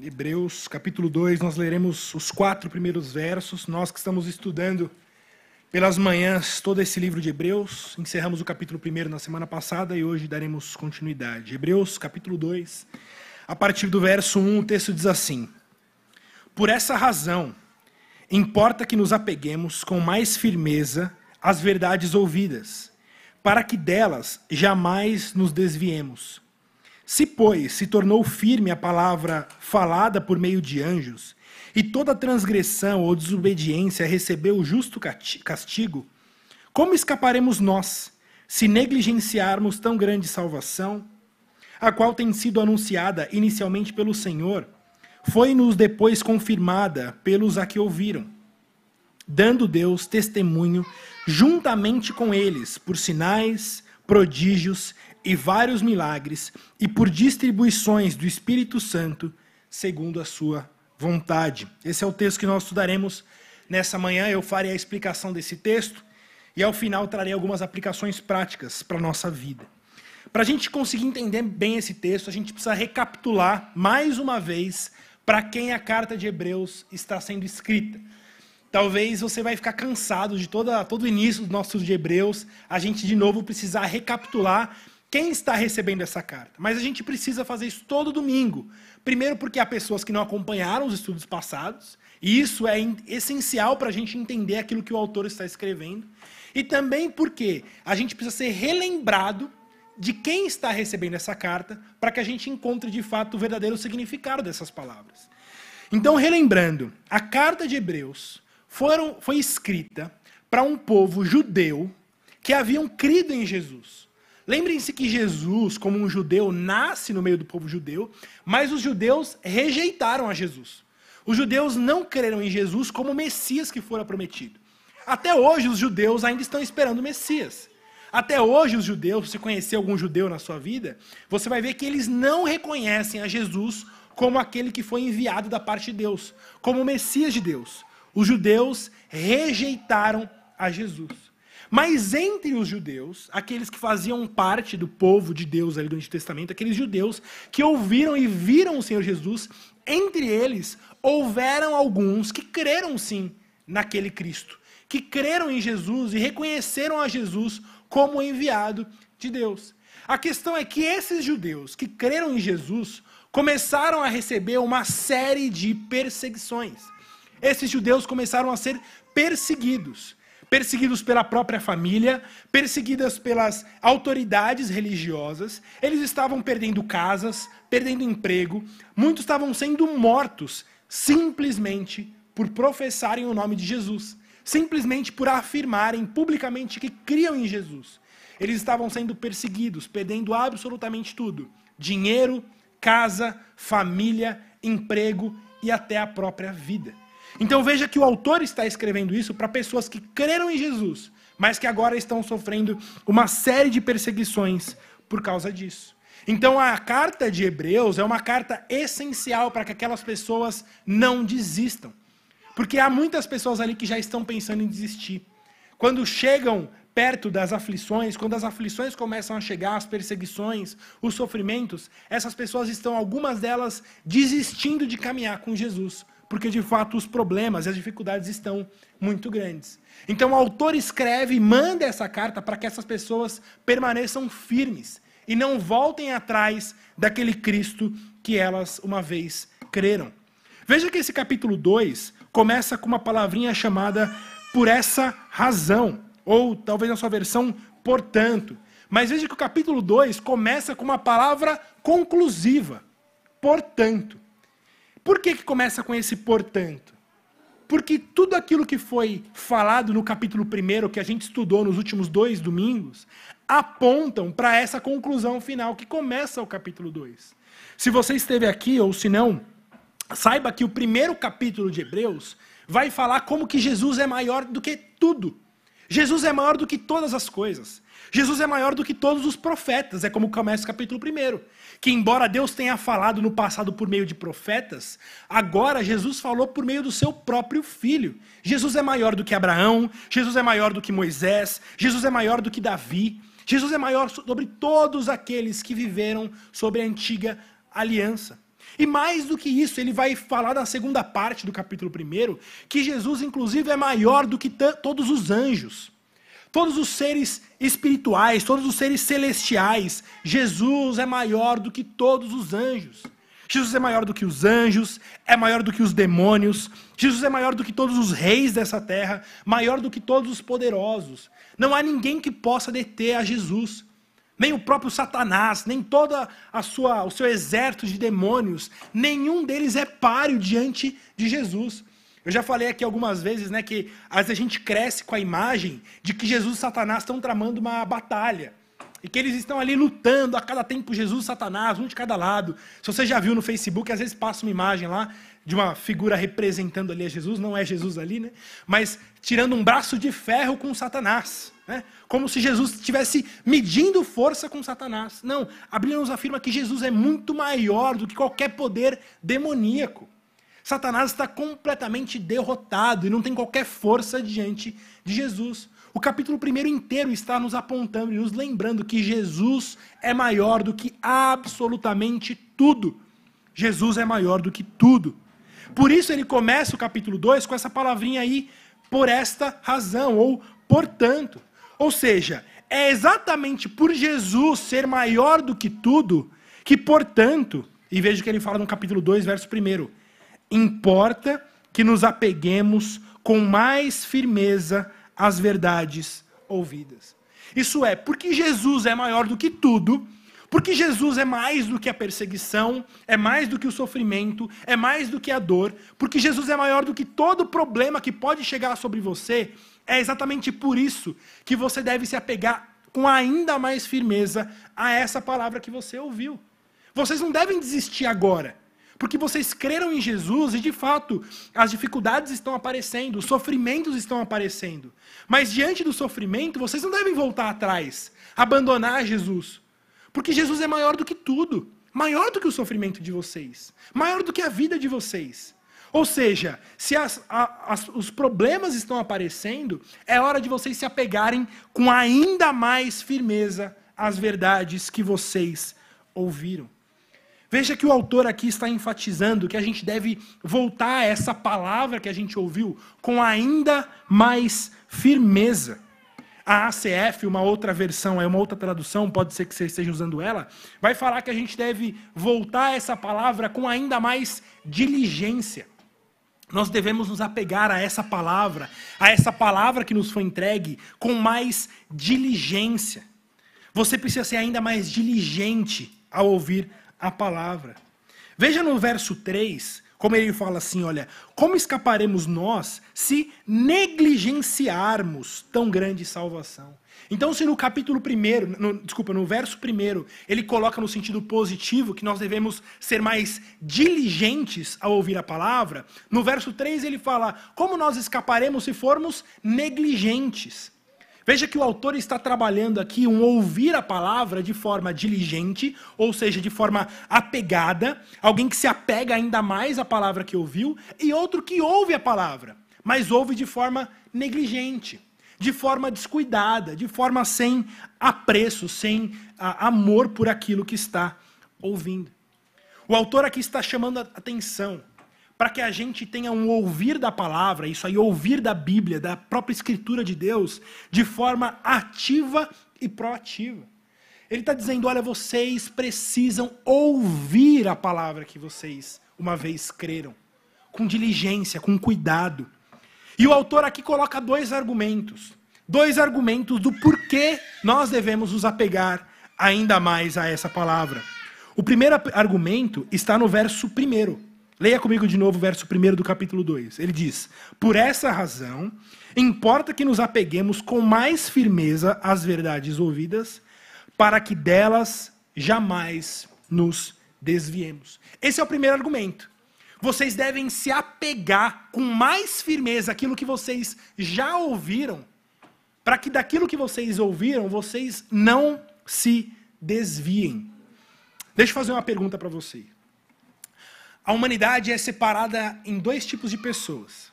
Hebreus, capítulo 2, nós leremos os quatro primeiros versos. Nós que estamos estudando pelas manhãs todo esse livro de Hebreus, encerramos o capítulo 1 na semana passada e hoje daremos continuidade. Hebreus, capítulo 2, a partir do verso 1, o texto diz assim: Por essa razão, importa que nos apeguemos com mais firmeza às verdades ouvidas, para que delas jamais nos desviemos. Se, pois, se tornou firme a palavra falada por meio de anjos, e toda transgressão ou desobediência recebeu o justo castigo, como escaparemos nós, se negligenciarmos tão grande salvação, a qual tem sido anunciada inicialmente pelo Senhor, foi-nos depois confirmada pelos a que ouviram, dando Deus testemunho juntamente com eles, por sinais, prodígios e vários milagres, e por distribuições do Espírito Santo, segundo a sua vontade. Esse é o texto que nós estudaremos nessa manhã. Eu farei a explicação desse texto e ao final trarei algumas aplicações práticas para a nossa vida. Para a gente conseguir entender bem esse texto, a gente precisa recapitular mais uma vez para quem a carta de Hebreus está sendo escrita. Talvez você vai ficar cansado de toda, todo o início do nosso de Hebreus, a gente de novo precisar recapitular quem está recebendo essa carta. Mas a gente precisa fazer isso todo domingo. Primeiro, porque há pessoas que não acompanharam os estudos passados, e isso é essencial para a gente entender aquilo que o autor está escrevendo. E também porque a gente precisa ser relembrado de quem está recebendo essa carta, para que a gente encontre de fato o verdadeiro significado dessas palavras. Então, relembrando, a carta de Hebreus foram, foi escrita para um povo judeu que haviam crido em Jesus. Lembrem-se que Jesus, como um judeu, nasce no meio do povo judeu, mas os judeus rejeitaram a Jesus. Os judeus não creram em Jesus como o Messias que fora prometido. Até hoje, os judeus ainda estão esperando o Messias. Até hoje, os judeus, se conhecer algum judeu na sua vida, você vai ver que eles não reconhecem a Jesus como aquele que foi enviado da parte de Deus, como o Messias de Deus. Os judeus rejeitaram a Jesus. Mas entre os judeus, aqueles que faziam parte do povo de Deus ali do Antigo Testamento, aqueles judeus que ouviram e viram o Senhor Jesus, entre eles houveram alguns que creram sim naquele Cristo, que creram em Jesus e reconheceram a Jesus como enviado de Deus. A questão é que esses judeus que creram em Jesus começaram a receber uma série de perseguições. Esses judeus começaram a ser perseguidos perseguidos pela própria família, perseguidas pelas autoridades religiosas, eles estavam perdendo casas, perdendo emprego, muitos estavam sendo mortos simplesmente por professarem o nome de Jesus, simplesmente por afirmarem publicamente que criam em Jesus. Eles estavam sendo perseguidos, perdendo absolutamente tudo: dinheiro, casa, família, emprego e até a própria vida. Então veja que o autor está escrevendo isso para pessoas que creram em Jesus, mas que agora estão sofrendo uma série de perseguições por causa disso. Então a carta de Hebreus é uma carta essencial para que aquelas pessoas não desistam. Porque há muitas pessoas ali que já estão pensando em desistir. Quando chegam perto das aflições, quando as aflições começam a chegar, as perseguições, os sofrimentos, essas pessoas estão, algumas delas, desistindo de caminhar com Jesus, porque de fato os problemas e as dificuldades estão muito grandes. Então o autor escreve e manda essa carta para que essas pessoas permaneçam firmes e não voltem atrás daquele Cristo que elas uma vez creram. Veja que esse capítulo 2 começa com uma palavrinha chamada por essa razão, ou talvez na sua versão, portanto. Mas veja que o capítulo 2 começa com uma palavra conclusiva, portanto. Por que, que começa com esse portanto? Porque tudo aquilo que foi falado no capítulo 1, que a gente estudou nos últimos dois domingos, apontam para essa conclusão final que começa o capítulo 2. Se você esteve aqui, ou se não, saiba que o primeiro capítulo de Hebreus vai falar como que Jesus é maior do que tudo. Jesus é maior do que todas as coisas. Jesus é maior do que todos os profetas, é como começa o capítulo 1. Que, embora Deus tenha falado no passado por meio de profetas, agora Jesus falou por meio do seu próprio filho. Jesus é maior do que Abraão, Jesus é maior do que Moisés, Jesus é maior do que Davi, Jesus é maior sobre todos aqueles que viveram sob a antiga aliança. E mais do que isso, ele vai falar na segunda parte do capítulo 1 que Jesus, inclusive, é maior do que todos os anjos, todos os seres espirituais, todos os seres celestiais. Jesus é maior do que todos os anjos. Jesus é maior do que os anjos, é maior do que os demônios, Jesus é maior do que todos os reis dessa terra, maior do que todos os poderosos. Não há ninguém que possa deter a Jesus nem o próprio Satanás, nem toda a sua, o seu exército de demônios, nenhum deles é páreo diante de Jesus. Eu já falei aqui algumas vezes, né, que às vezes a gente cresce com a imagem de que Jesus e Satanás estão tramando uma batalha. E que eles estão ali lutando a cada tempo, Jesus e Satanás, um de cada lado. Se você já viu no Facebook, às vezes passa uma imagem lá de uma figura representando ali a Jesus, não é Jesus ali, né? Mas tirando um braço de ferro com Satanás. Né? Como se Jesus estivesse medindo força com Satanás. Não, a Bíblia nos afirma que Jesus é muito maior do que qualquer poder demoníaco. Satanás está completamente derrotado e não tem qualquer força diante de Jesus. O capítulo primeiro inteiro está nos apontando e nos lembrando que Jesus é maior do que absolutamente tudo. Jesus é maior do que tudo. Por isso ele começa o capítulo 2 com essa palavrinha aí, por esta razão, ou portanto. Ou seja, é exatamente por Jesus ser maior do que tudo que, portanto, e veja o que ele fala no capítulo 2, verso 1, importa que nos apeguemos com mais firmeza às verdades ouvidas. Isso é, porque Jesus é maior do que tudo, porque Jesus é mais do que a perseguição, é mais do que o sofrimento, é mais do que a dor, porque Jesus é maior do que todo problema que pode chegar sobre você, é exatamente por isso que você deve se apegar com ainda mais firmeza a essa palavra que você ouviu. Vocês não devem desistir agora, porque vocês creram em Jesus e, de fato, as dificuldades estão aparecendo, os sofrimentos estão aparecendo. Mas diante do sofrimento, vocês não devem voltar atrás, abandonar Jesus, porque Jesus é maior do que tudo maior do que o sofrimento de vocês, maior do que a vida de vocês. Ou seja, se as, as, os problemas estão aparecendo, é hora de vocês se apegarem com ainda mais firmeza às verdades que vocês ouviram. Veja que o autor aqui está enfatizando que a gente deve voltar a essa palavra que a gente ouviu com ainda mais firmeza. A ACF, uma outra versão, é uma outra tradução, pode ser que você esteja usando ela, vai falar que a gente deve voltar a essa palavra com ainda mais diligência. Nós devemos nos apegar a essa palavra, a essa palavra que nos foi entregue, com mais diligência. Você precisa ser ainda mais diligente ao ouvir a palavra. Veja no verso 3, como ele fala assim: olha, como escaparemos nós se negligenciarmos tão grande salvação? Então, se no capítulo 1, desculpa, no verso 1, ele coloca no sentido positivo que nós devemos ser mais diligentes ao ouvir a palavra, no verso 3 ele fala: como nós escaparemos se formos negligentes? Veja que o autor está trabalhando aqui um ouvir a palavra de forma diligente, ou seja, de forma apegada, alguém que se apega ainda mais à palavra que ouviu, e outro que ouve a palavra, mas ouve de forma negligente de forma descuidada, de forma sem apreço, sem a, amor por aquilo que está ouvindo. O autor aqui está chamando a atenção para que a gente tenha um ouvir da palavra, isso aí, ouvir da Bíblia, da própria Escritura de Deus, de forma ativa e proativa. Ele está dizendo: olha, vocês precisam ouvir a palavra que vocês uma vez creram, com diligência, com cuidado. E o autor aqui coloca dois argumentos. Dois argumentos do porquê nós devemos nos apegar ainda mais a essa palavra. O primeiro argumento está no verso primeiro. Leia comigo de novo o verso primeiro do capítulo 2. Ele diz: Por essa razão, importa que nos apeguemos com mais firmeza às verdades ouvidas, para que delas jamais nos desviemos. Esse é o primeiro argumento vocês devem se apegar com mais firmeza àquilo que vocês já ouviram, para que daquilo que vocês ouviram, vocês não se desviem. Deixa eu fazer uma pergunta para você. A humanidade é separada em dois tipos de pessoas: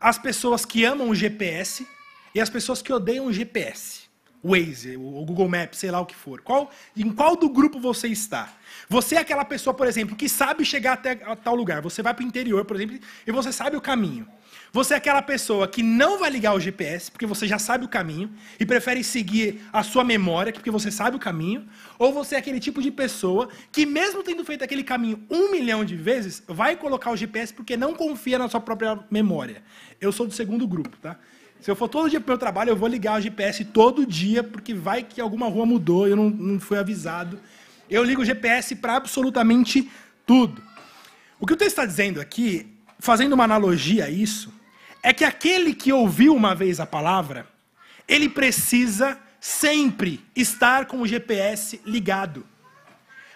as pessoas que amam o GPS e as pessoas que odeiam o GPS. Waze, o Google Maps, sei lá o que for. Qual, em qual do grupo você está? Você é aquela pessoa, por exemplo, que sabe chegar até tal lugar. Você vai para o interior, por exemplo, e você sabe o caminho. Você é aquela pessoa que não vai ligar o GPS, porque você já sabe o caminho, e prefere seguir a sua memória, porque você sabe o caminho. Ou você é aquele tipo de pessoa que, mesmo tendo feito aquele caminho um milhão de vezes, vai colocar o GPS porque não confia na sua própria memória. Eu sou do segundo grupo, tá? Se eu for todo dia para o meu trabalho, eu vou ligar o GPS todo dia, porque vai que alguma rua mudou, eu não, não fui avisado. Eu ligo o GPS para absolutamente tudo. O que o texto está dizendo aqui, fazendo uma analogia a isso, é que aquele que ouviu uma vez a palavra, ele precisa sempre estar com o GPS ligado.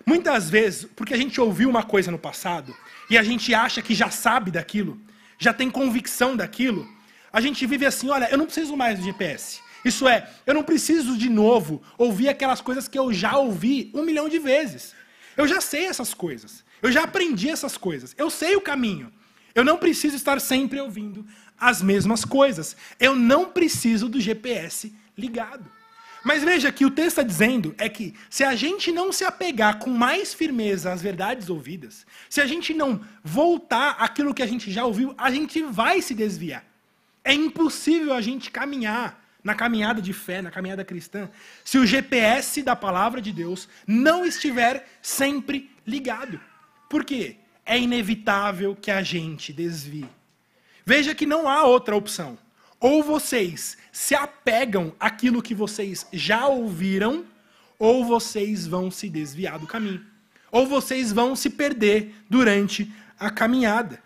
Muitas vezes, porque a gente ouviu uma coisa no passado e a gente acha que já sabe daquilo, já tem convicção daquilo, a gente vive assim: olha, eu não preciso mais do GPS. Isso é, eu não preciso de novo ouvir aquelas coisas que eu já ouvi um milhão de vezes. Eu já sei essas coisas. Eu já aprendi essas coisas. Eu sei o caminho. Eu não preciso estar sempre ouvindo as mesmas coisas. Eu não preciso do GPS ligado. Mas veja que o texto está dizendo é que se a gente não se apegar com mais firmeza às verdades ouvidas, se a gente não voltar àquilo que a gente já ouviu, a gente vai se desviar. É impossível a gente caminhar na caminhada de fé, na caminhada cristã, se o GPS da palavra de Deus não estiver sempre ligado. Por quê? É inevitável que a gente desvie. Veja que não há outra opção. Ou vocês se apegam àquilo que vocês já ouviram, ou vocês vão se desviar do caminho. Ou vocês vão se perder durante a caminhada.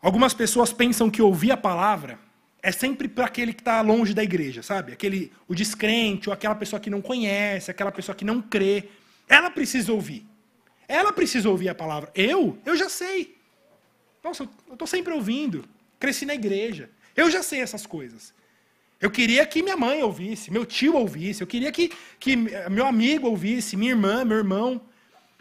Algumas pessoas pensam que ouvir a palavra é sempre para aquele que está longe da igreja, sabe? Aquele, o descrente, ou aquela pessoa que não conhece, aquela pessoa que não crê. Ela precisa ouvir. Ela precisa ouvir a palavra. Eu? Eu já sei. Nossa, eu estou sempre ouvindo. Cresci na igreja. Eu já sei essas coisas. Eu queria que minha mãe ouvisse, meu tio ouvisse, eu queria que, que meu amigo ouvisse, minha irmã, meu irmão.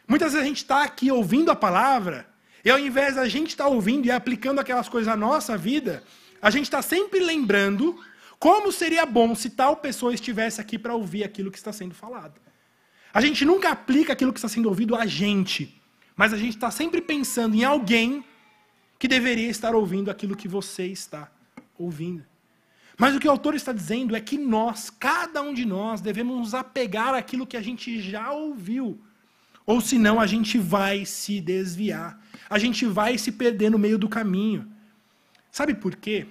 Muitas vezes a gente está aqui ouvindo a palavra, e ao invés da gente estar tá ouvindo e aplicando aquelas coisas à nossa vida, a gente está sempre lembrando como seria bom se tal pessoa estivesse aqui para ouvir aquilo que está sendo falado. A gente nunca aplica aquilo que está sendo ouvido a gente, mas a gente está sempre pensando em alguém que deveria estar ouvindo aquilo que você está ouvindo. Mas o que o autor está dizendo é que nós, cada um de nós, devemos nos apegar àquilo que a gente já ouviu. Ou senão a gente vai se desviar. A gente vai se perder no meio do caminho. Sabe por quê?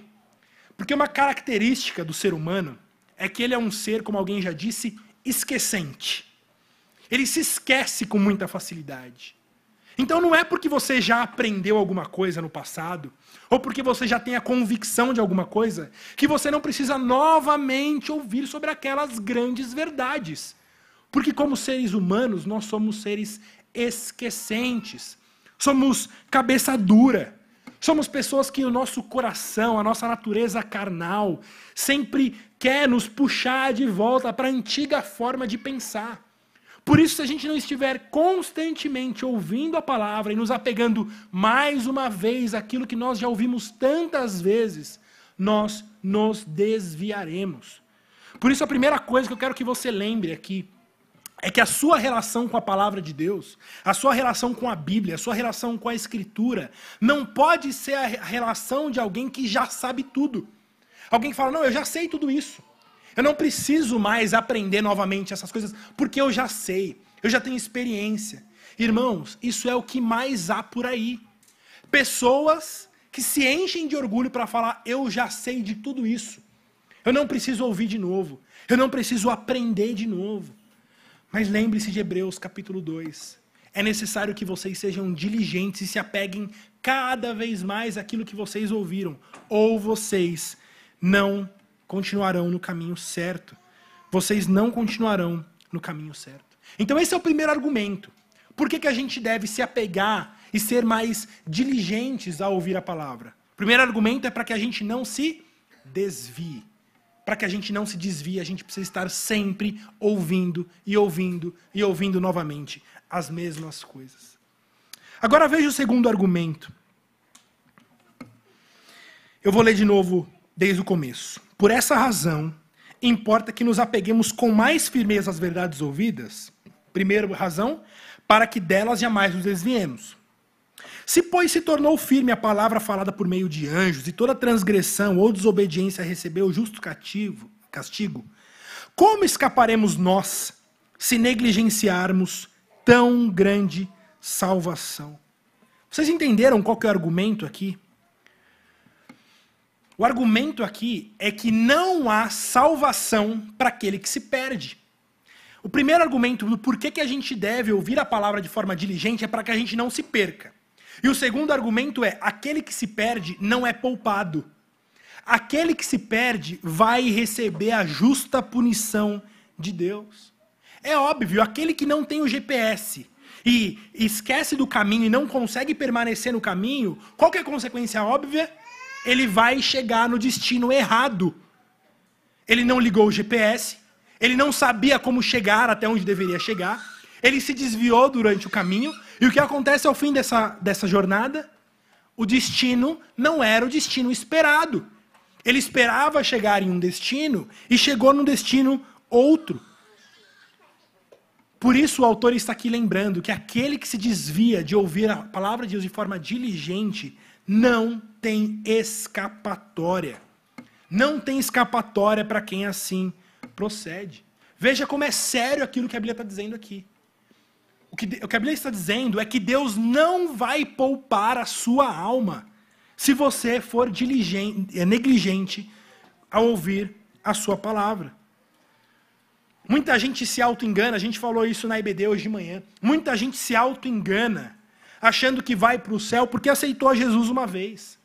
Porque uma característica do ser humano é que ele é um ser, como alguém já disse, esquecente. Ele se esquece com muita facilidade. Então não é porque você já aprendeu alguma coisa no passado, ou porque você já tem a convicção de alguma coisa, que você não precisa novamente ouvir sobre aquelas grandes verdades. Porque, como seres humanos, nós somos seres esquecentes, somos cabeça dura, somos pessoas que o nosso coração, a nossa natureza carnal, sempre quer nos puxar de volta para a antiga forma de pensar. Por isso, se a gente não estiver constantemente ouvindo a palavra e nos apegando mais uma vez àquilo que nós já ouvimos tantas vezes, nós nos desviaremos. Por isso, a primeira coisa que eu quero que você lembre aqui é que a sua relação com a palavra de Deus, a sua relação com a Bíblia, a sua relação com a Escritura, não pode ser a relação de alguém que já sabe tudo. Alguém que fala, não, eu já sei tudo isso. Eu não preciso mais aprender novamente essas coisas, porque eu já sei, eu já tenho experiência. Irmãos, isso é o que mais há por aí. Pessoas que se enchem de orgulho para falar, eu já sei de tudo isso. Eu não preciso ouvir de novo. Eu não preciso aprender de novo. Mas lembre-se de Hebreus capítulo 2. É necessário que vocês sejam diligentes e se apeguem cada vez mais àquilo que vocês ouviram, ou vocês não continuarão no caminho certo. Vocês não continuarão no caminho certo. Então, esse é o primeiro argumento. Por que, que a gente deve se apegar e ser mais diligentes ao ouvir a palavra? O primeiro argumento é para que a gente não se desvie. Para que a gente não se desvie, a gente precisa estar sempre ouvindo e ouvindo e ouvindo novamente as mesmas coisas. Agora veja o segundo argumento. Eu vou ler de novo desde o começo. Por essa razão, importa que nos apeguemos com mais firmeza às verdades ouvidas? Primeira razão, para que delas jamais nos desviemos. Se, pois, se tornou firme a palavra falada por meio de anjos, e toda transgressão ou desobediência recebeu justo cativo, castigo, como escaparemos nós se negligenciarmos tão grande salvação? Vocês entenderam qual é o argumento aqui? O argumento aqui é que não há salvação para aquele que se perde. O primeiro argumento do porquê que a gente deve ouvir a palavra de forma diligente é para que a gente não se perca. E o segundo argumento é: aquele que se perde não é poupado. Aquele que se perde vai receber a justa punição de Deus. É óbvio, aquele que não tem o GPS e esquece do caminho e não consegue permanecer no caminho, qual é a consequência óbvia? Ele vai chegar no destino errado. Ele não ligou o GPS, ele não sabia como chegar até onde deveria chegar, ele se desviou durante o caminho, e o que acontece ao fim dessa, dessa jornada? O destino não era o destino esperado. Ele esperava chegar em um destino e chegou num destino outro. Por isso o autor está aqui lembrando que aquele que se desvia de ouvir a palavra de Deus de forma diligente não tem escapatória. Não tem escapatória para quem assim procede. Veja como é sério aquilo que a Bíblia está dizendo aqui. O que, o que a Bíblia está dizendo é que Deus não vai poupar a sua alma se você for diligente, é, negligente ao ouvir a sua palavra. Muita gente se auto-engana, a gente falou isso na IBD hoje de manhã. Muita gente se auto-engana, achando que vai para o céu porque aceitou a Jesus uma vez.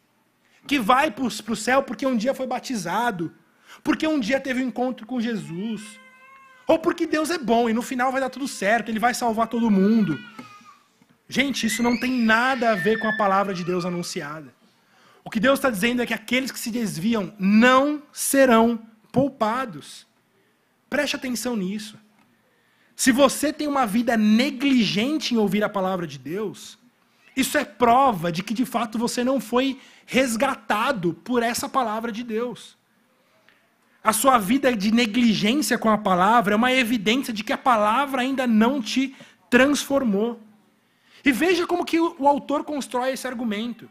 Que vai para o céu porque um dia foi batizado, porque um dia teve um encontro com Jesus ou porque Deus é bom e no final vai dar tudo certo, ele vai salvar todo mundo. Gente, isso não tem nada a ver com a palavra de Deus anunciada. O que Deus está dizendo é que aqueles que se desviam não serão poupados. Preste atenção nisso. Se você tem uma vida negligente em ouvir a palavra de Deus, isso é prova de que de fato você não foi resgatado por essa palavra de Deus a sua vida de negligência com a palavra é uma evidência de que a palavra ainda não te transformou. E veja como que o, autor constrói esse argumento.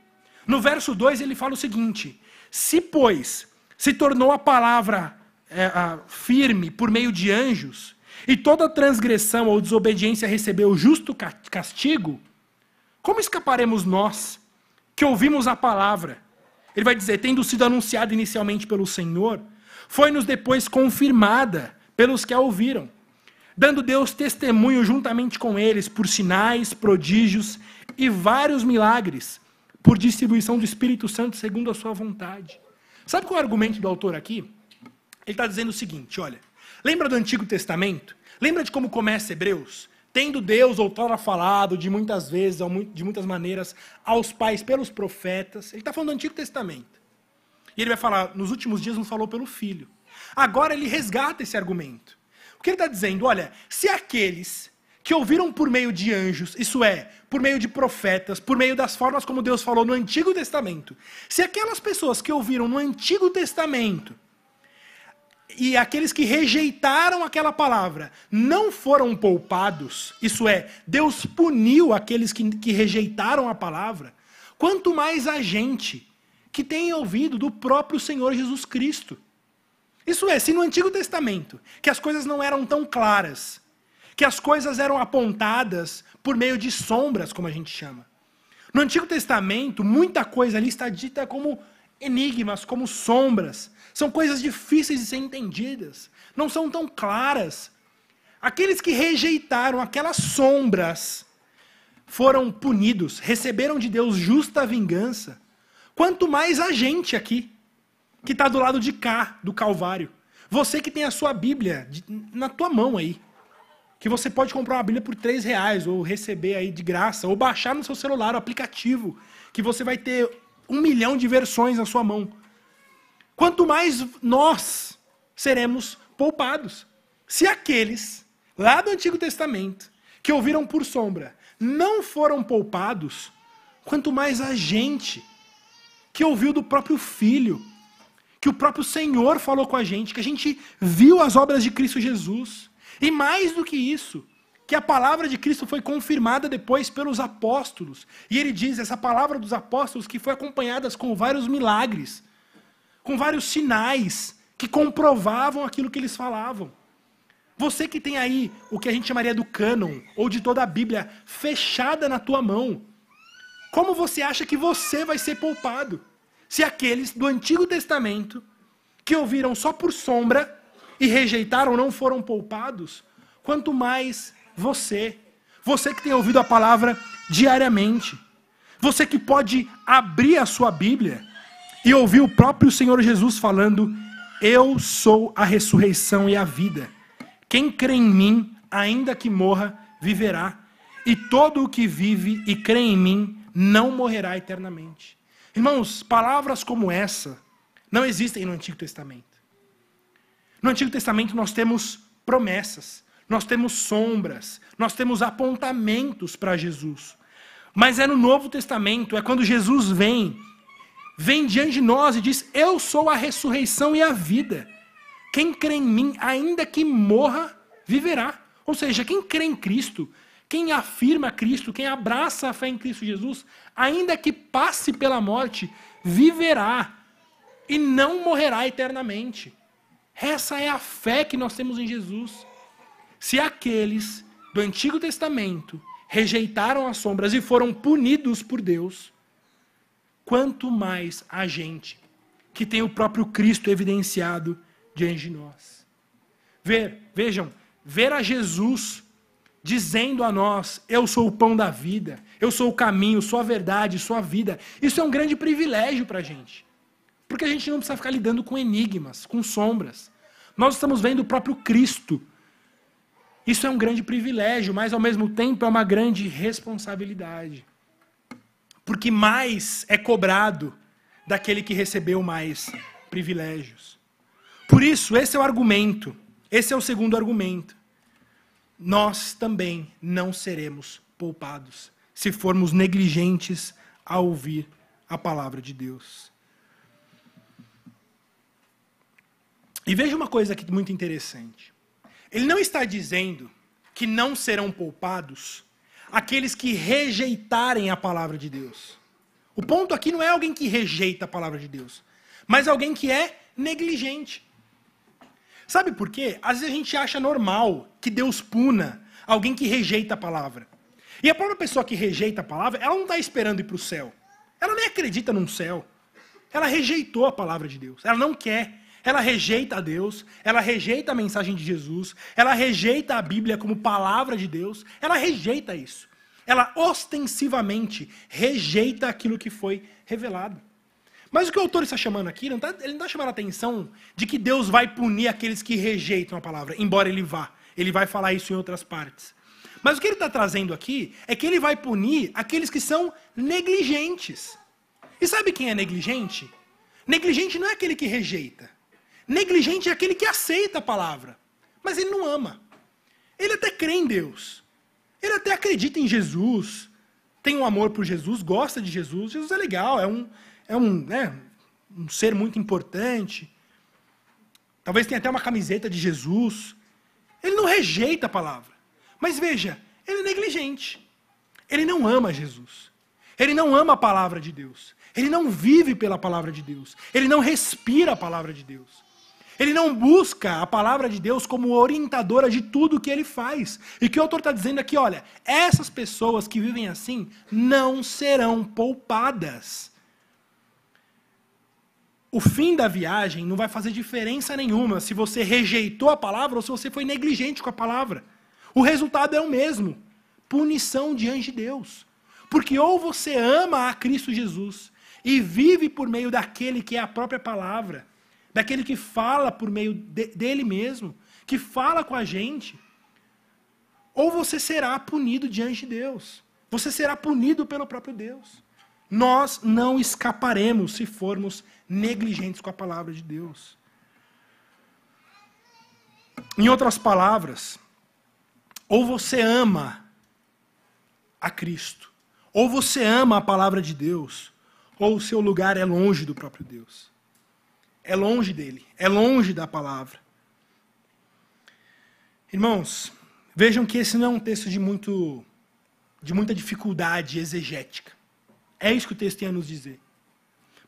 No verso 2 ele fala o seguinte: Se, pois, se tornou a palavra é, a, firme por meio de anjos, e toda transgressão ou desobediência recebeu justo castigo, como escaparemos nós, que ouvimos a palavra? Ele vai dizer, tendo sido anunciada inicialmente pelo Senhor, foi-nos depois confirmada pelos que a ouviram, dando Deus testemunho juntamente com eles por sinais, prodígios e vários milagres, por distribuição do Espírito Santo segundo a sua vontade. Sabe qual é o argumento do autor aqui? Ele está dizendo o seguinte: olha, lembra do Antigo Testamento? Lembra de como começa Hebreus? Tendo Deus outrora falado de muitas vezes, de muitas maneiras, aos pais pelos profetas. Ele está falando do Antigo Testamento. E ele vai falar, nos últimos dias não falou pelo filho. Agora ele resgata esse argumento. O que ele está dizendo? Olha, se aqueles que ouviram por meio de anjos, isso é, por meio de profetas, por meio das formas como Deus falou no Antigo Testamento, se aquelas pessoas que ouviram no Antigo Testamento e aqueles que rejeitaram aquela palavra não foram poupados, isso é, Deus puniu aqueles que, que rejeitaram a palavra, quanto mais a gente que têm ouvido do próprio Senhor Jesus Cristo. Isso é, se no Antigo Testamento, que as coisas não eram tão claras, que as coisas eram apontadas por meio de sombras, como a gente chama. No Antigo Testamento, muita coisa ali está dita como enigmas, como sombras. São coisas difíceis de ser entendidas, não são tão claras. Aqueles que rejeitaram aquelas sombras foram punidos, receberam de Deus justa vingança. Quanto mais a gente aqui, que está do lado de cá, do Calvário. Você que tem a sua Bíblia na tua mão aí. Que você pode comprar uma Bíblia por três reais, ou receber aí de graça, ou baixar no seu celular o aplicativo, que você vai ter um milhão de versões na sua mão. Quanto mais nós seremos poupados. Se aqueles, lá do Antigo Testamento, que ouviram por sombra, não foram poupados, quanto mais a gente que ouviu do próprio filho, que o próprio Senhor falou com a gente, que a gente viu as obras de Cristo Jesus. E mais do que isso, que a palavra de Cristo foi confirmada depois pelos apóstolos. E ele diz, essa palavra dos apóstolos que foi acompanhada com vários milagres, com vários sinais que comprovavam aquilo que eles falavam. Você que tem aí o que a gente chamaria do cânon, ou de toda a Bíblia, fechada na tua mão, como você acha que você vai ser poupado? Se aqueles do Antigo Testamento, que ouviram só por sombra e rejeitaram, não foram poupados, quanto mais você. Você que tem ouvido a palavra diariamente. Você que pode abrir a sua Bíblia e ouvir o próprio Senhor Jesus falando: Eu sou a ressurreição e a vida. Quem crê em mim, ainda que morra, viverá. E todo o que vive e crê em mim não morrerá eternamente. Irmãos, palavras como essa não existem no Antigo Testamento. No Antigo Testamento nós temos promessas, nós temos sombras, nós temos apontamentos para Jesus. Mas é no Novo Testamento, é quando Jesus vem, vem diante de nós e diz: Eu sou a ressurreição e a vida. Quem crê em mim, ainda que morra, viverá. Ou seja, quem crê em Cristo, quem afirma Cristo, quem abraça a fé em Cristo Jesus, ainda que passe pela morte, viverá e não morrerá eternamente. Essa é a fé que nós temos em Jesus. Se aqueles do Antigo Testamento rejeitaram as sombras e foram punidos por Deus, quanto mais a gente que tem o próprio Cristo evidenciado diante de nós. Ver, vejam, ver a Jesus dizendo a nós: Eu sou o pão da vida, eu sou o caminho, sou a verdade, sou a vida. Isso é um grande privilégio para a gente. Porque a gente não precisa ficar lidando com enigmas, com sombras. Nós estamos vendo o próprio Cristo. Isso é um grande privilégio, mas ao mesmo tempo é uma grande responsabilidade. Porque mais é cobrado daquele que recebeu mais privilégios. Por isso, esse é o argumento. Esse é o segundo argumento. Nós também não seremos poupados se formos negligentes a ouvir a palavra de Deus. E veja uma coisa aqui muito interessante. Ele não está dizendo que não serão poupados aqueles que rejeitarem a palavra de Deus. O ponto aqui não é alguém que rejeita a palavra de Deus, mas alguém que é negligente. Sabe por quê? Às vezes a gente acha normal que Deus puna alguém que rejeita a palavra. E a própria pessoa que rejeita a palavra, ela não está esperando ir para o céu. Ela nem acredita num céu. Ela rejeitou a palavra de Deus. Ela não quer. Ela rejeita Deus, ela rejeita a mensagem de Jesus, ela rejeita a Bíblia como palavra de Deus, ela rejeita isso. Ela ostensivamente rejeita aquilo que foi revelado. Mas o que o autor está chamando aqui, não tá, ele não está chamando a atenção de que Deus vai punir aqueles que rejeitam a palavra, embora ele vá. Ele vai falar isso em outras partes. Mas o que ele está trazendo aqui é que ele vai punir aqueles que são negligentes. E sabe quem é negligente? Negligente não é aquele que rejeita. Negligente é aquele que aceita a palavra, mas ele não ama. Ele até crê em Deus. Ele até acredita em Jesus, tem um amor por Jesus, gosta de Jesus. Jesus é legal, é um, é um, né, um ser muito importante. Talvez tenha até uma camiseta de Jesus. Ele não rejeita a palavra. Mas veja, ele é negligente. Ele não ama Jesus. Ele não ama a palavra de Deus. Ele não vive pela palavra de Deus. Ele não respira a palavra de Deus. Ele não busca a palavra de Deus como orientadora de tudo que ele faz. E que o autor está dizendo aqui, olha, essas pessoas que vivem assim não serão poupadas o fim da viagem não vai fazer diferença nenhuma se você rejeitou a palavra ou se você foi negligente com a palavra. O resultado é o mesmo: punição diante de Deus. Porque ou você ama a Cristo Jesus e vive por meio daquele que é a própria palavra, daquele que fala por meio de, dele mesmo, que fala com a gente, ou você será punido diante de Deus. Você será punido pelo próprio Deus. Nós não escaparemos se formos negligentes com a palavra de Deus. Em outras palavras, ou você ama a Cristo, ou você ama a palavra de Deus, ou o seu lugar é longe do próprio Deus. É longe dele, é longe da palavra. Irmãos, vejam que esse não é um texto de, muito, de muita dificuldade exegética. É isso que o texto tem a nos dizer.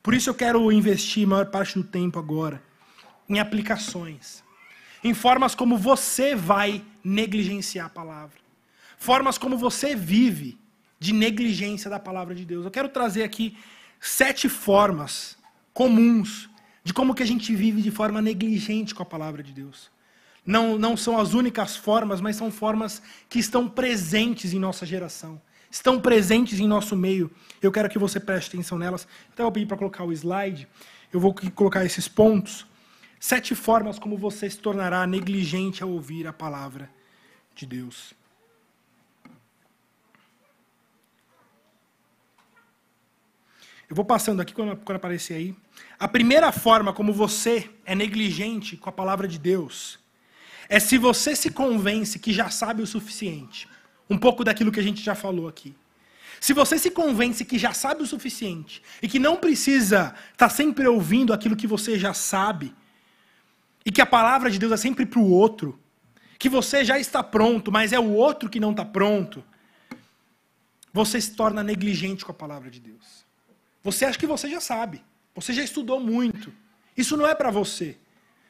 Por isso eu quero investir a maior parte do tempo agora em aplicações, em formas como você vai negligenciar a palavra, formas como você vive de negligência da palavra de Deus. Eu quero trazer aqui sete formas comuns de como que a gente vive de forma negligente com a palavra de Deus. Não, não são as únicas formas, mas são formas que estão presentes em nossa geração, estão presentes em nosso meio. Eu quero que você preste atenção nelas. Então eu pedi para colocar o slide. Eu vou colocar esses pontos. Sete formas como você se tornará negligente ao ouvir a palavra de Deus. Eu vou passando aqui quando, quando aparecer aí. A primeira forma como você é negligente com a palavra de Deus é se você se convence que já sabe o suficiente. Um pouco daquilo que a gente já falou aqui. Se você se convence que já sabe o suficiente e que não precisa estar tá sempre ouvindo aquilo que você já sabe, e que a palavra de Deus é sempre para o outro, que você já está pronto, mas é o outro que não está pronto, você se torna negligente com a palavra de Deus. Você acha que você já sabe. Você já estudou muito. Isso não é para você.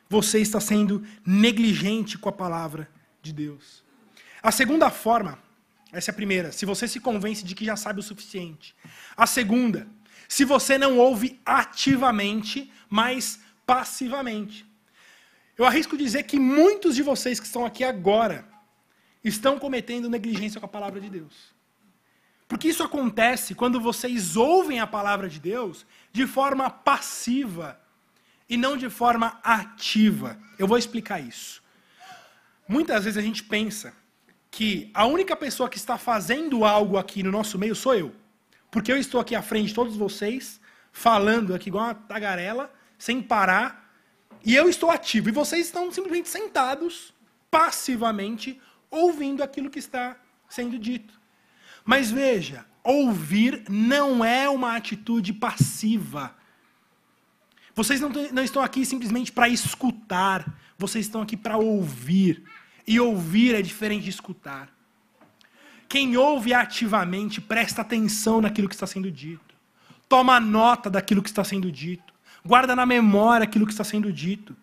Você está sendo negligente com a palavra de Deus. A segunda forma, essa é a primeira, se você se convence de que já sabe o suficiente. A segunda, se você não ouve ativamente, mas passivamente. Eu arrisco dizer que muitos de vocês que estão aqui agora estão cometendo negligência com a palavra de Deus. Porque isso acontece quando vocês ouvem a palavra de Deus de forma passiva e não de forma ativa. Eu vou explicar isso. Muitas vezes a gente pensa que a única pessoa que está fazendo algo aqui no nosso meio sou eu. Porque eu estou aqui à frente de todos vocês, falando aqui igual uma tagarela, sem parar, e eu estou ativo. E vocês estão simplesmente sentados, passivamente, ouvindo aquilo que está sendo dito. Mas veja, ouvir não é uma atitude passiva. Vocês não, não estão aqui simplesmente para escutar, vocês estão aqui para ouvir. E ouvir é diferente de escutar. Quem ouve ativamente presta atenção naquilo que está sendo dito, toma nota daquilo que está sendo dito, guarda na memória aquilo que está sendo dito,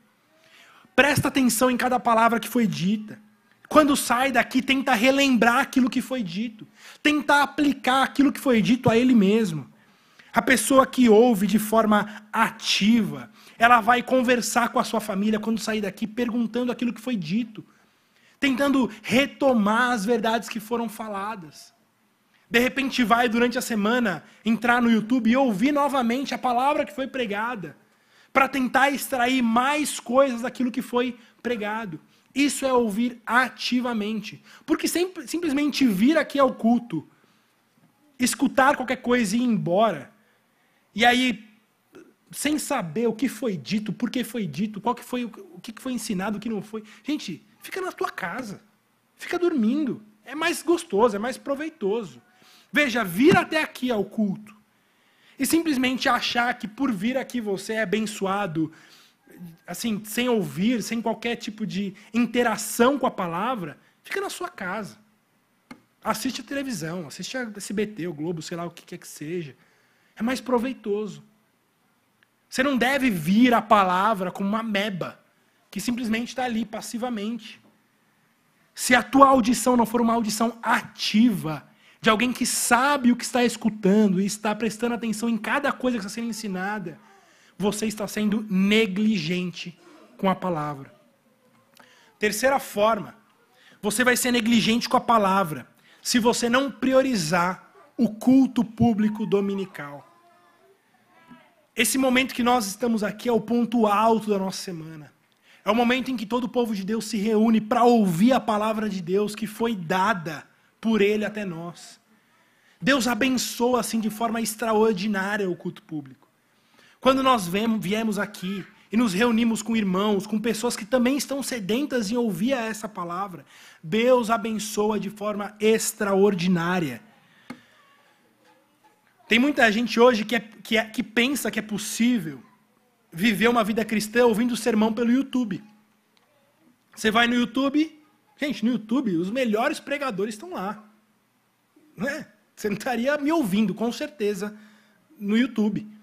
presta atenção em cada palavra que foi dita. Quando sai daqui, tenta relembrar aquilo que foi dito, tentar aplicar aquilo que foi dito a ele mesmo. A pessoa que ouve de forma ativa, ela vai conversar com a sua família quando sair daqui, perguntando aquilo que foi dito, tentando retomar as verdades que foram faladas. De repente, vai durante a semana entrar no YouTube e ouvir novamente a palavra que foi pregada, para tentar extrair mais coisas daquilo que foi pregado. Isso é ouvir ativamente. Porque simplesmente vir aqui ao culto, escutar qualquer coisa e ir embora, e aí, sem saber o que foi dito, por que foi dito, qual que foi, o que foi ensinado, o que não foi. Gente, fica na tua casa. Fica dormindo. É mais gostoso, é mais proveitoso. Veja, vir até aqui ao culto e simplesmente achar que por vir aqui você é abençoado, assim, sem ouvir, sem qualquer tipo de interação com a palavra, fica na sua casa. Assiste a televisão, assiste a SBT, o Globo, sei lá o que quer que seja. É mais proveitoso. Você não deve vir a palavra como uma meba, que simplesmente está ali passivamente. Se a tua audição não for uma audição ativa, de alguém que sabe o que está escutando e está prestando atenção em cada coisa que está sendo ensinada, você está sendo negligente com a palavra. Terceira forma, você vai ser negligente com a palavra se você não priorizar o culto público dominical. Esse momento que nós estamos aqui é o ponto alto da nossa semana. É o momento em que todo o povo de Deus se reúne para ouvir a palavra de Deus que foi dada por Ele até nós. Deus abençoa assim de forma extraordinária o culto público. Quando nós viemos aqui e nos reunimos com irmãos, com pessoas que também estão sedentas em ouvir essa palavra, Deus abençoa de forma extraordinária. Tem muita gente hoje que, é, que, é, que pensa que é possível viver uma vida cristã ouvindo sermão pelo YouTube. Você vai no YouTube, gente, no YouTube os melhores pregadores estão lá. Né? Você não estaria me ouvindo, com certeza, no YouTube.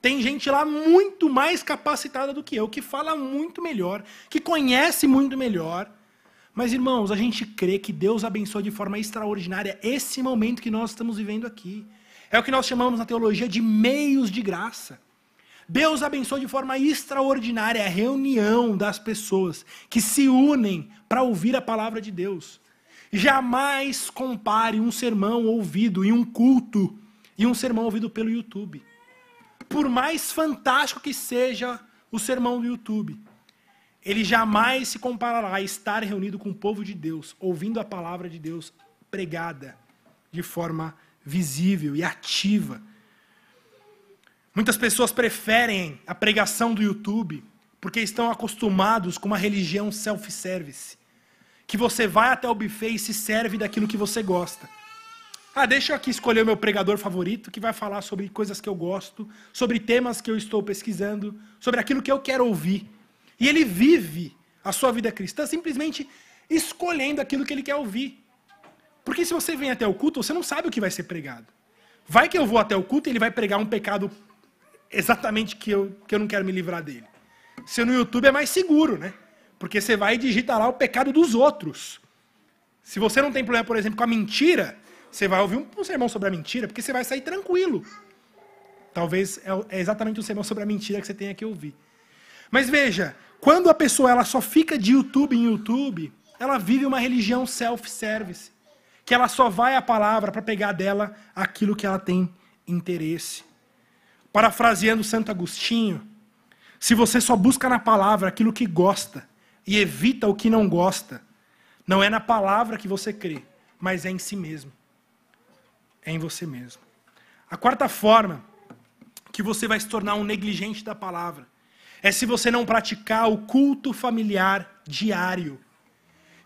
Tem gente lá muito mais capacitada do que eu, que fala muito melhor, que conhece muito melhor. Mas, irmãos, a gente crê que Deus abençoa de forma extraordinária esse momento que nós estamos vivendo aqui. É o que nós chamamos na teologia de meios de graça. Deus abençoa de forma extraordinária a reunião das pessoas que se unem para ouvir a palavra de Deus. Jamais compare um sermão ouvido em um culto e um sermão ouvido pelo YouTube. Por mais fantástico que seja o sermão do YouTube, ele jamais se comparará a estar reunido com o povo de Deus, ouvindo a palavra de Deus pregada de forma visível e ativa Muitas pessoas preferem a pregação do YouTube porque estão acostumados com uma religião self-service. Que você vai até o buffet e se serve daquilo que você gosta. Ah, deixa eu aqui escolher o meu pregador favorito que vai falar sobre coisas que eu gosto, sobre temas que eu estou pesquisando, sobre aquilo que eu quero ouvir. E ele vive a sua vida cristã simplesmente escolhendo aquilo que ele quer ouvir. Porque se você vem até o culto, você não sabe o que vai ser pregado. Vai que eu vou até o culto e ele vai pregar um pecado exatamente que eu, que eu não quero me livrar dele. Se no YouTube é mais seguro, né? Porque você vai e digita lá o pecado dos outros. Se você não tem problema, por exemplo, com a mentira, você vai ouvir um, sermão sobre a mentira, porque você vai sair tranquilo. Talvez é, é exatamente o sermão sobre a mentira que você tenha que ouvir. Mas veja, quando a pessoa ela só fica de YouTube em YouTube, ela vive uma religião self-service, que ela só vai à palavra para pegar dela aquilo que ela tem interesse. Parafraseando Santo Agostinho, se você só busca na palavra aquilo que gosta e evita o que não gosta, não é na palavra que você crê, mas é em si mesmo. É em você mesmo. A quarta forma que você vai se tornar um negligente da palavra é se você não praticar o culto familiar diário.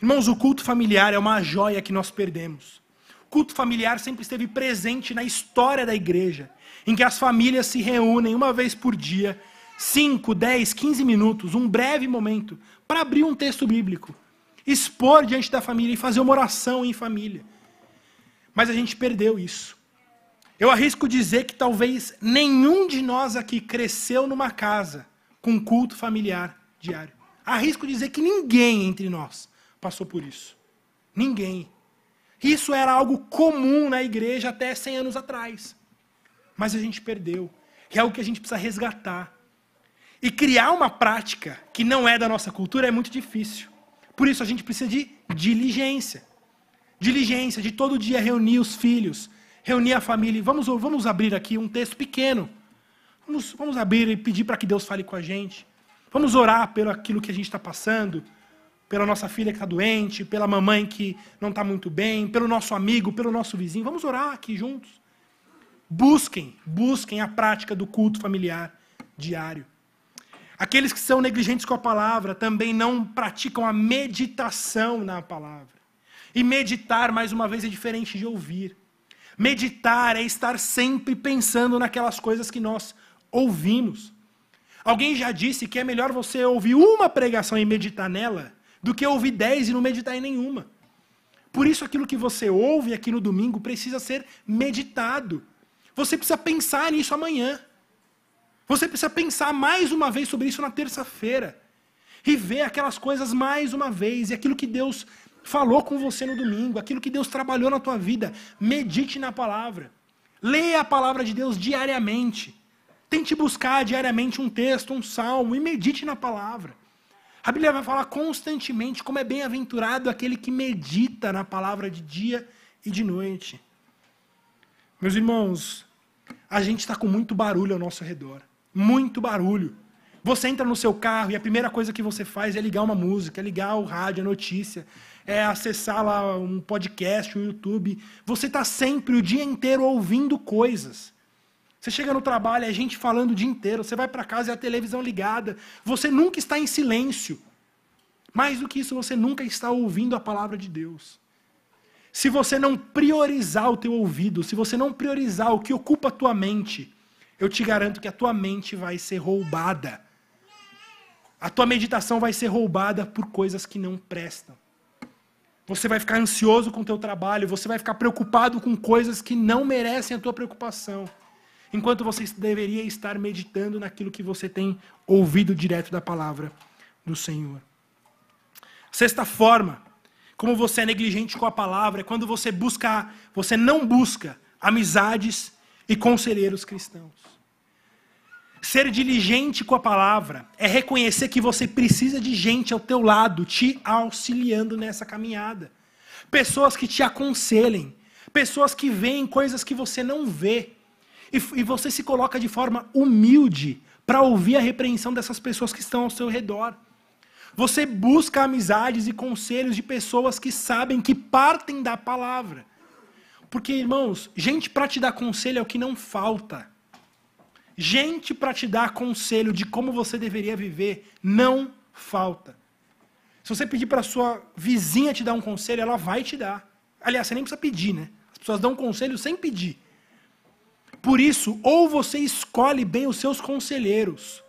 Irmãos, o culto familiar é uma joia que nós perdemos. O culto familiar sempre esteve presente na história da igreja em que as famílias se reúnem uma vez por dia, 5, 10, 15 minutos, um breve momento, para abrir um texto bíblico, expor diante da família e fazer uma oração em família. Mas a gente perdeu isso. Eu arrisco dizer que talvez nenhum de nós aqui cresceu numa casa com culto familiar diário. Arrisco dizer que ninguém entre nós passou por isso. Ninguém. Isso era algo comum na igreja até 100 anos atrás mas a gente perdeu. É algo que a gente precisa resgatar. E criar uma prática que não é da nossa cultura é muito difícil. Por isso a gente precisa de diligência. Diligência, de todo dia reunir os filhos, reunir a família. Vamos, vamos abrir aqui um texto pequeno. Vamos, vamos abrir e pedir para que Deus fale com a gente. Vamos orar pelo aquilo que a gente está passando, pela nossa filha que está doente, pela mamãe que não está muito bem, pelo nosso amigo, pelo nosso vizinho. Vamos orar aqui juntos. Busquem, busquem a prática do culto familiar diário. Aqueles que são negligentes com a palavra também não praticam a meditação na palavra. E meditar, mais uma vez, é diferente de ouvir. Meditar é estar sempre pensando naquelas coisas que nós ouvimos. Alguém já disse que é melhor você ouvir uma pregação e meditar nela do que ouvir dez e não meditar em nenhuma. Por isso, aquilo que você ouve aqui no domingo precisa ser meditado. Você precisa pensar nisso amanhã. Você precisa pensar mais uma vez sobre isso na terça-feira. E ver aquelas coisas mais uma vez. E aquilo que Deus falou com você no domingo. Aquilo que Deus trabalhou na tua vida. Medite na palavra. Leia a palavra de Deus diariamente. Tente buscar diariamente um texto, um salmo. E medite na palavra. A Bíblia vai falar constantemente como é bem-aventurado aquele que medita na palavra de dia e de noite. Meus irmãos, a gente está com muito barulho ao nosso redor. Muito barulho. Você entra no seu carro e a primeira coisa que você faz é ligar uma música, é ligar o rádio, a notícia, é acessar lá um podcast, um YouTube. Você está sempre o dia inteiro ouvindo coisas. Você chega no trabalho, é gente falando o dia inteiro. Você vai para casa e é a televisão ligada. Você nunca está em silêncio. Mais do que isso, você nunca está ouvindo a palavra de Deus. Se você não priorizar o teu ouvido, se você não priorizar o que ocupa a tua mente, eu te garanto que a tua mente vai ser roubada a tua meditação vai ser roubada por coisas que não prestam. Você vai ficar ansioso com o teu trabalho, você vai ficar preocupado com coisas que não merecem a tua preocupação. Enquanto você deveria estar meditando naquilo que você tem ouvido direto da palavra do Senhor. Sexta forma, como você é negligente com a palavra, é quando você busca, você não busca amizades e conselheiros cristãos. Ser diligente com a palavra é reconhecer que você precisa de gente ao teu lado, te auxiliando nessa caminhada. Pessoas que te aconselhem, pessoas que veem coisas que você não vê. E, e você se coloca de forma humilde para ouvir a repreensão dessas pessoas que estão ao seu redor. Você busca amizades e conselhos de pessoas que sabem que partem da palavra. Porque, irmãos, gente para te dar conselho é o que não falta. Gente para te dar conselho de como você deveria viver não falta. Se você pedir para sua vizinha te dar um conselho, ela vai te dar. Aliás, você nem precisa pedir, né? As pessoas dão conselho sem pedir. Por isso, ou você escolhe bem os seus conselheiros,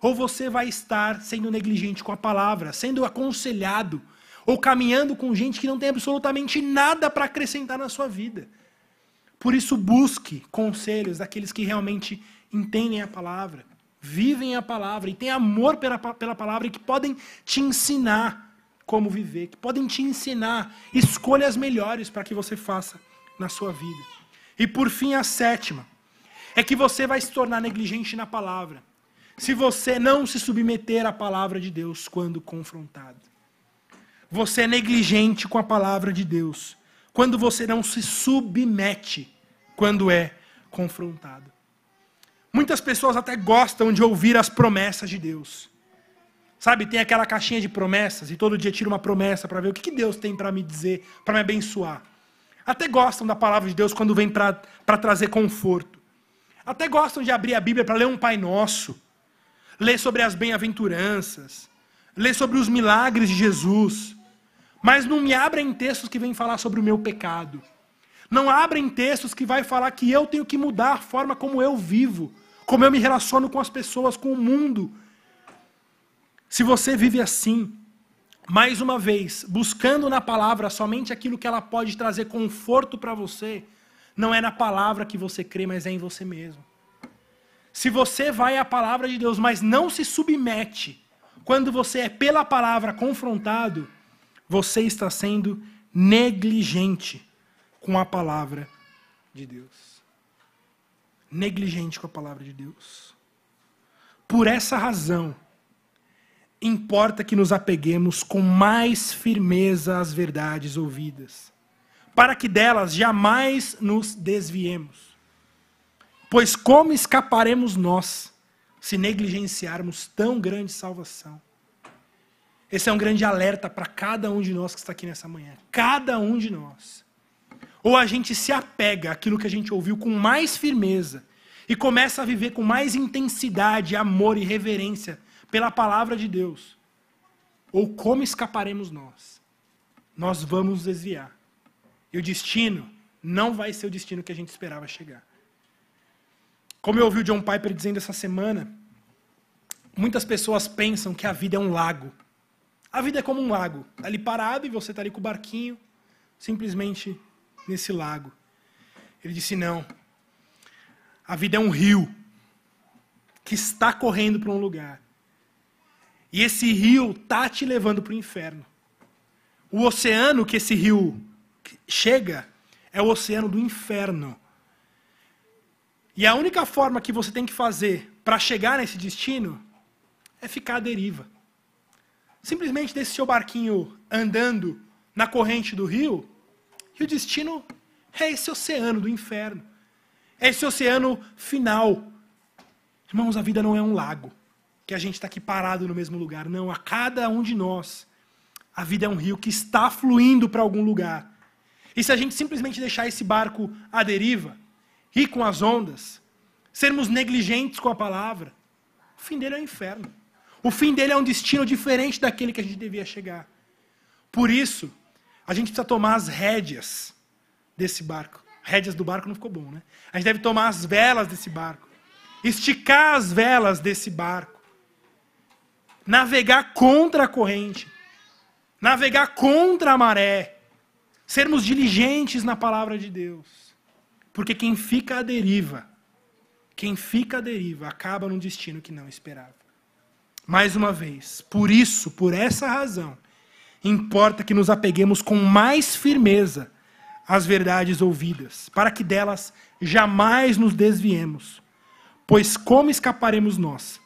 ou você vai estar sendo negligente com a palavra, sendo aconselhado, ou caminhando com gente que não tem absolutamente nada para acrescentar na sua vida. Por isso, busque conselhos daqueles que realmente entendem a palavra, vivem a palavra e têm amor pela, pela palavra e que podem te ensinar como viver, que podem te ensinar escolhas melhores para que você faça na sua vida. E por fim, a sétima é que você vai se tornar negligente na palavra se você não se submeter à palavra de Deus quando confrontado. Você é negligente com a palavra de Deus quando você não se submete quando é confrontado. Muitas pessoas até gostam de ouvir as promessas de Deus. Sabe, tem aquela caixinha de promessas e todo dia tira uma promessa para ver o que Deus tem para me dizer, para me abençoar. Até gostam da palavra de Deus quando vem para trazer conforto. Até gostam de abrir a Bíblia para ler um Pai Nosso ler sobre as bem-aventuranças, ler sobre os milagres de Jesus, mas não me abrem textos que vêm falar sobre o meu pecado. Não abrem textos que vai falar que eu tenho que mudar a forma como eu vivo, como eu me relaciono com as pessoas, com o mundo. Se você vive assim, mais uma vez, buscando na palavra somente aquilo que ela pode trazer conforto para você, não é na palavra que você crê, mas é em você mesmo. Se você vai à palavra de Deus, mas não se submete, quando você é pela palavra confrontado, você está sendo negligente com a palavra de Deus. Negligente com a palavra de Deus. Por essa razão, importa que nos apeguemos com mais firmeza às verdades ouvidas, para que delas jamais nos desviemos. Pois como escaparemos nós se negligenciarmos tão grande salvação? Esse é um grande alerta para cada um de nós que está aqui nessa manhã. Cada um de nós. Ou a gente se apega àquilo que a gente ouviu com mais firmeza e começa a viver com mais intensidade, amor e reverência pela palavra de Deus. Ou como escaparemos nós? Nós vamos desviar. E o destino não vai ser o destino que a gente esperava chegar. Como eu ouvi o John Piper dizendo essa semana, muitas pessoas pensam que a vida é um lago. A vida é como um lago, tá ali parado e você está ali com o barquinho, simplesmente nesse lago. Ele disse: não. A vida é um rio que está correndo para um lugar. E esse rio está te levando para o inferno. O oceano que esse rio chega é o oceano do inferno. E a única forma que você tem que fazer para chegar nesse destino é ficar à deriva. Simplesmente desse seu barquinho andando na corrente do rio, e o destino é esse oceano do inferno. É esse oceano final. Irmãos, a vida não é um lago, que a gente está aqui parado no mesmo lugar. Não, a cada um de nós, a vida é um rio que está fluindo para algum lugar. E se a gente simplesmente deixar esse barco à deriva, ir com as ondas, sermos negligentes com a palavra, o fim dele é o inferno. O fim dele é um destino diferente daquele que a gente devia chegar. Por isso, a gente precisa tomar as rédeas desse barco. Rédeas do barco não ficou bom, né? A gente deve tomar as velas desse barco. Esticar as velas desse barco. navegar contra a corrente, navegar contra a maré, sermos diligentes na palavra de Deus. Porque quem fica à deriva, quem fica à deriva, acaba num destino que não esperava. Mais uma vez, por isso, por essa razão, importa que nos apeguemos com mais firmeza às verdades ouvidas, para que delas jamais nos desviemos. Pois como escaparemos nós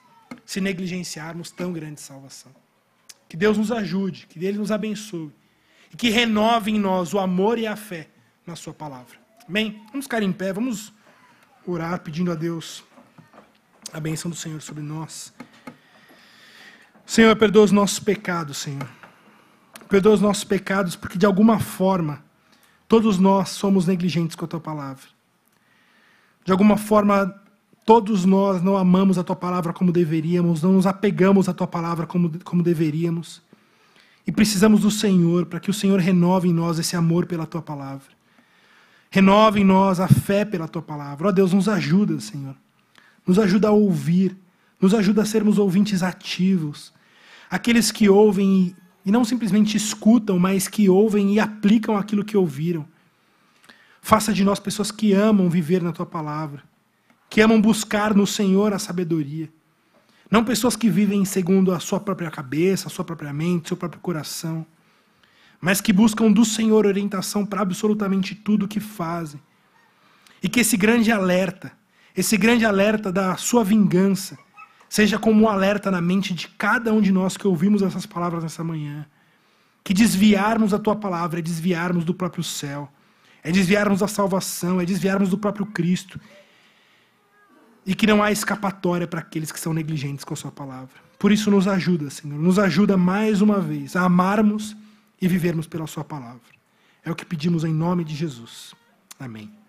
se negligenciarmos tão grande salvação? Que Deus nos ajude, que Ele nos abençoe e que renove em nós o amor e a fé na Sua palavra. Amém? Vamos ficar em pé, vamos orar pedindo a Deus a benção do Senhor sobre nós. Senhor, perdoa os nossos pecados, Senhor. Perdoa os nossos pecados, porque de alguma forma todos nós somos negligentes com a tua palavra. De alguma forma, todos nós não amamos a tua palavra como deveríamos, não nos apegamos à tua palavra como, como deveríamos. E precisamos do Senhor para que o Senhor renove em nós esse amor pela tua palavra. Renove em nós a fé pela tua palavra. Ó Deus, nos ajuda, Senhor. Nos ajuda a ouvir, nos ajuda a sermos ouvintes ativos. Aqueles que ouvem e não simplesmente escutam, mas que ouvem e aplicam aquilo que ouviram. Faça de nós pessoas que amam viver na tua palavra, que amam buscar no Senhor a sabedoria. Não pessoas que vivem segundo a sua própria cabeça, a sua própria mente, seu próprio coração, mas que buscam do Senhor orientação para absolutamente tudo o que fazem. E que esse grande alerta, esse grande alerta da sua vingança, seja como um alerta na mente de cada um de nós que ouvimos essas palavras nessa manhã. Que desviarmos a tua palavra é desviarmos do próprio céu, é desviarmos da salvação, é desviarmos do próprio Cristo. E que não há escapatória para aqueles que são negligentes com a sua palavra. Por isso, nos ajuda, Senhor, nos ajuda mais uma vez a amarmos e vivermos pela Sua palavra. É o que pedimos em nome de Jesus. Amém.